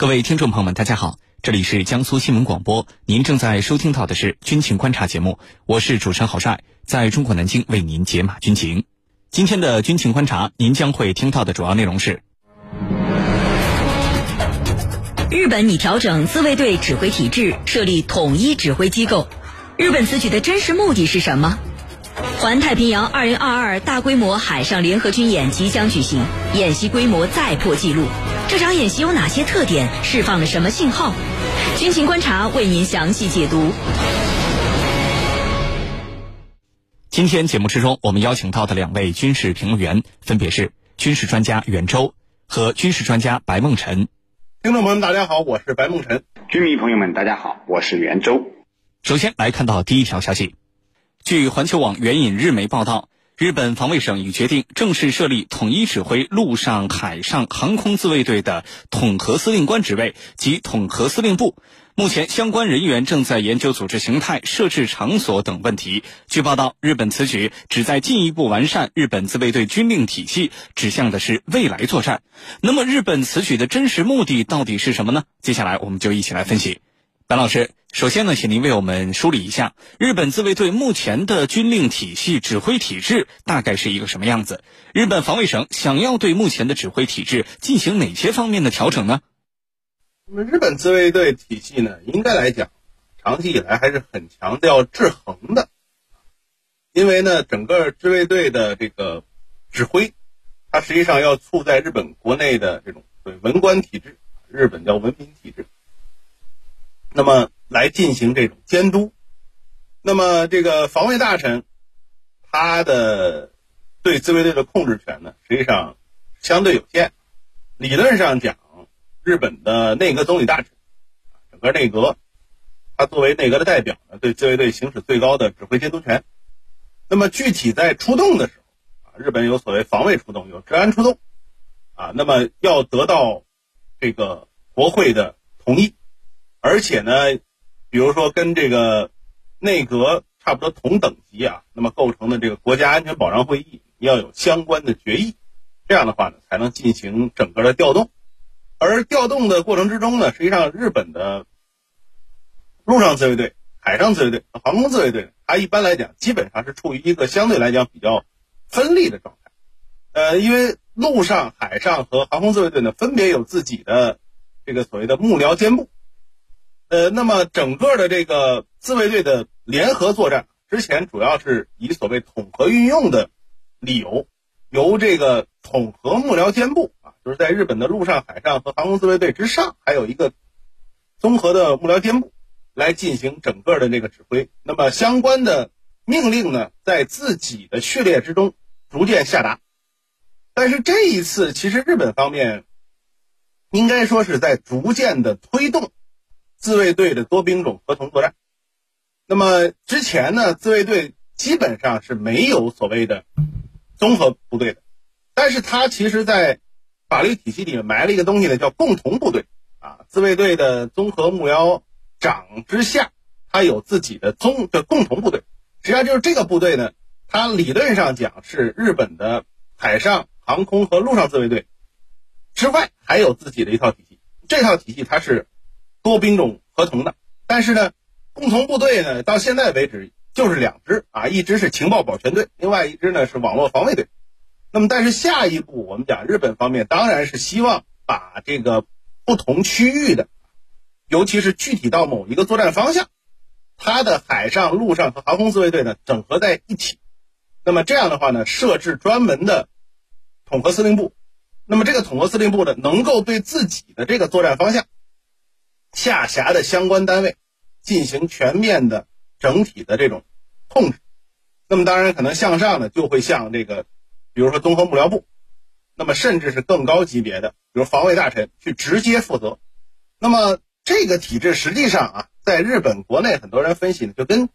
各位听众朋友们，大家好，这里是江苏新闻广播，您正在收听到的是军情观察节目，我是主持人郝帅，在中国南京为您解码军情。今天的军情观察，您将会听到的主要内容是：日本拟调整自卫队指挥体制，设立统一指挥机构。日本此举的真实目的是什么？环太平洋二零二二大规模海上联合军演即将举行，演习规模再破纪录。这场演习有哪些特点？释放了什么信号？军情观察为您详细解读。今天节目之中，我们邀请到的两位军事评论员分别是军事专家袁周和军事专家白梦辰。听众朋友们，大家好，我是白梦辰。军迷朋友们，大家好，我是袁周。首先来看到第一条消息，据环球网援引日媒报道，日本防卫省已决定正式设立统一指挥陆上、海上航空自卫队的统合司令官职位及统合司令部。目前，相关人员正在研究组织形态、设置场所等问题。据报道，日本此举旨在进一步完善日本自卫队军令体系，指向的是未来作战。那么，日本此举的真实目的到底是什么呢？接下来，我们就一起来分析。白老师，首先呢，请您为我们梳理一下日本自卫队目前的军令体系、指挥体制大概是一个什么样子？日本防卫省想要对目前的指挥体制进行哪些方面的调整呢？那么，日本自卫队体系呢，应该来讲，长期以来还是很强调制衡的，因为呢，整个自卫队的这个指挥，它实际上要处在日本国内的这种对文官体制，日本叫文民体制。那么来进行这种监督，那么这个防卫大臣，他的对自卫队的控制权呢，实际上相对有限。理论上讲，日本的内阁总理大臣，整个内阁，他作为内阁的代表呢，对自卫队行使最高的指挥监督权。那么具体在出动的时候，啊，日本有所谓防卫出动，有治安出动，啊，那么要得到这个国会的同意。而且呢，比如说跟这个内阁差不多同等级啊，那么构成的这个国家安全保障会议要有相关的决议，这样的话呢，才能进行整个的调动。而调动的过程之中呢，实际上日本的陆上自卫队、海上自卫队和航空自卫队，它一般来讲基本上是处于一个相对来讲比较分立的状态。呃，因为陆上、海上和航空自卫队呢，分别有自己的这个所谓的幕僚监部。呃，那么整个的这个自卫队的联合作战，之前主要是以所谓统合运用的理由，由这个统合幕僚监部啊，就是在日本的陆上、海上和航空自卫队之上，还有一个综合的幕僚监部来进行整个的这个指挥。那么相关的命令呢，在自己的序列之中逐渐下达。但是这一次，其实日本方面应该说是在逐渐的推动。自卫队的多兵种合同作战，那么之前呢，自卫队基本上是没有所谓的综合部队的，但是它其实，在法律体系里面埋了一个东西呢，叫共同部队啊。自卫队的综合目标长之下，它有自己的综的共同部队，实际上就是这个部队呢，它理论上讲是日本的海上航空和陆上自卫队之外，还有自己的一套体系。这套体系它是。多兵种合同的，但是呢，共同部队呢，到现在为止就是两支啊，一支是情报保全队，另外一支呢是网络防卫队。那么，但是下一步我们讲，日本方面当然是希望把这个不同区域的，尤其是具体到某一个作战方向，它的海上、陆上和航空自卫队呢整合在一起。那么这样的话呢，设置专门的统合司令部。那么这个统合司令部呢，能够对自己的这个作战方向。下辖的相关单位进行全面的整体的这种控制，那么当然可能向上呢，就会向这个，比如说综合幕僚部，那么甚至是更高级别的，比如防卫大臣去直接负责。那么这个体制实际上啊，在日本国内很多人分析呢，就跟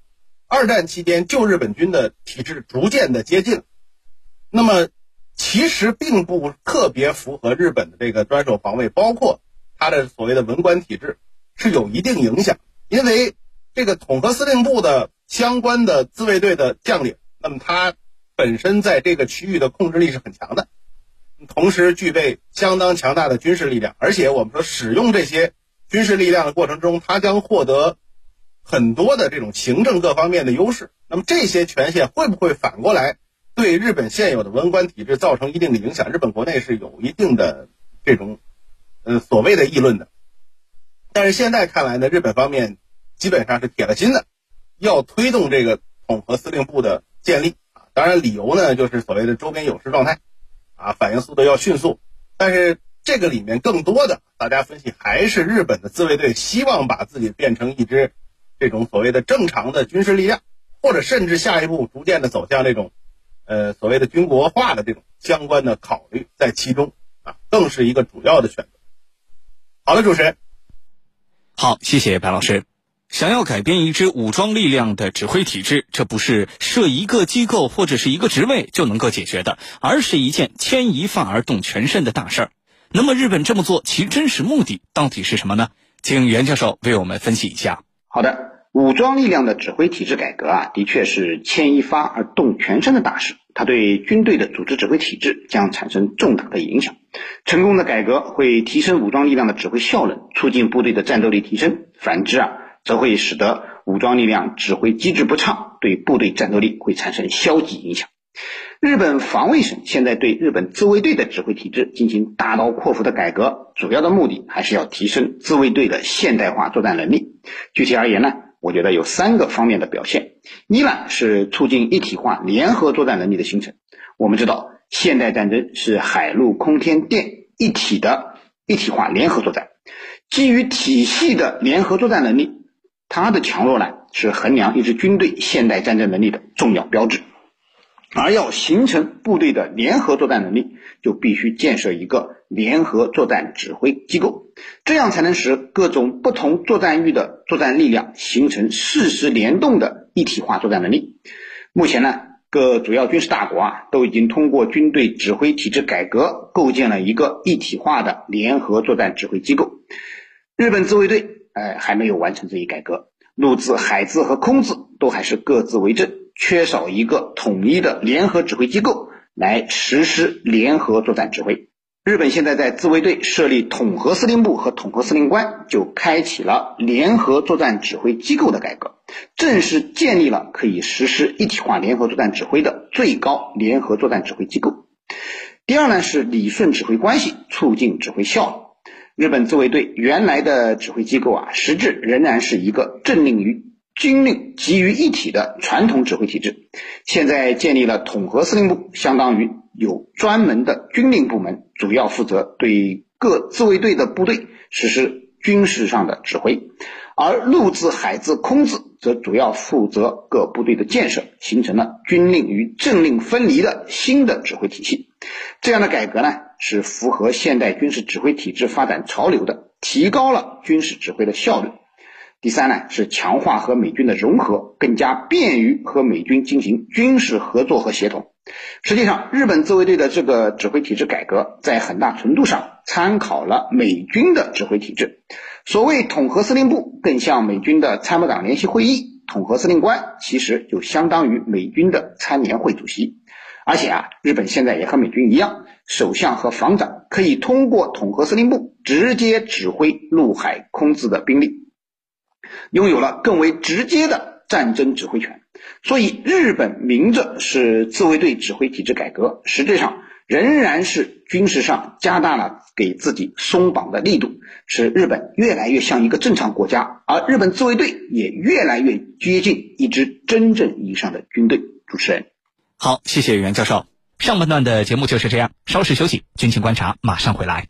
二战期间旧日本军的体制逐渐的接近。那么其实并不特别符合日本的这个专守防卫，包括他的所谓的文官体制。是有一定影响，因为这个统合司令部的相关的自卫队的将领，那么他本身在这个区域的控制力是很强的。同时具备相当强大的军事力量，而且我们说使用这些军事力量的过程中，他将获得很多的这种行政各方面的优势。那么这些权限会不会反过来对日本现有的文官体制造成一定的影响？日本国内是有一定的这种呃所谓的议论的。但是现在看来呢，日本方面基本上是铁了心的，要推动这个统合司令部的建立啊。当然，理由呢就是所谓的周边有事状态，啊，反应速度要迅速。但是这个里面更多的，大家分析还是日本的自卫队希望把自己变成一支这种所谓的正常的军事力量，或者甚至下一步逐渐的走向这种呃所谓的军国化的这种相关的考虑在其中啊，更是一个主要的选择。好了，主持人。好，谢谢白老师。想要改变一支武装力量的指挥体制，这不是设一个机构或者是一个职位就能够解决的，而是一件牵一发而动全身的大事儿。那么，日本这么做其真实目的到底是什么呢？请袁教授为我们分析一下。好的，武装力量的指挥体制改革啊，的确是牵一发而动全身的大事。它对军队的组织指挥体制将产生重大的影响。成功的改革会提升武装力量的指挥效能，促进部队的战斗力提升；反之啊，则会使得武装力量指挥机制不畅，对部队战斗力会产生消极影响。日本防卫省现在对日本自卫队的指挥体制进行大刀阔斧的改革，主要的目的还是要提升自卫队的现代化作战能力。具体而言呢？我觉得有三个方面的表现，一呢是促进一体化联合作战能力的形成。我们知道，现代战争是海陆空天电一体的一体化联合作战，基于体系的联合作战能力，它的强弱呢是衡量一支军队现代战争能力的重要标志。而要形成部队的联合作战能力，就必须建设一个联合作战指挥机构，这样才能使各种不同作战域的作战力量形成适时联动的一体化作战能力。目前呢，各主要军事大国啊都已经通过军队指挥体制改革，构建了一个一体化的联合作战指挥机构。日本自卫队哎还没有完成这一改革，陆自、海自和空自都还是各自为政。缺少一个统一的联合指挥机构来实施联合作战指挥。日本现在在自卫队设立统合司令部和统合司令官，就开启了联合作战指挥机构的改革，正式建立了可以实施一体化联合作战指挥的最高联合作战指挥机构。第二呢是理顺指挥关系，促进指挥效率。日本自卫队原来的指挥机构啊，实质仍然是一个政令于。军令集于一体的传统指挥体制，现在建立了统合司令部，相当于有专门的军令部门，主要负责对各自卫队的部队实施军事上的指挥，而陆自、海自、空自则主要负责各部队的建设，形成了军令与政令分离的新的指挥体系。这样的改革呢，是符合现代军事指挥体制发展潮流的，提高了军事指挥的效率。第三呢，是强化和美军的融合，更加便于和美军进行军事合作和协同。实际上，日本自卫队的这个指挥体制改革，在很大程度上参考了美军的指挥体制。所谓统合司令部，更像美军的参谋长联席会议；统合司令官其实就相当于美军的参联会主席。而且啊，日本现在也和美军一样，首相和防长可以通过统合司令部直接指挥陆海空自的兵力。拥有了更为直接的战争指挥权，所以日本明着是自卫队指挥体制改革，实质上仍然是军事上加大了给自己松绑的力度，使日本越来越像一个正常国家，而日本自卫队也越来越接近一支真正意义上的军队。主持人，好，谢谢袁教授。上半段的节目就是这样，稍事休息，军情观察马上回来。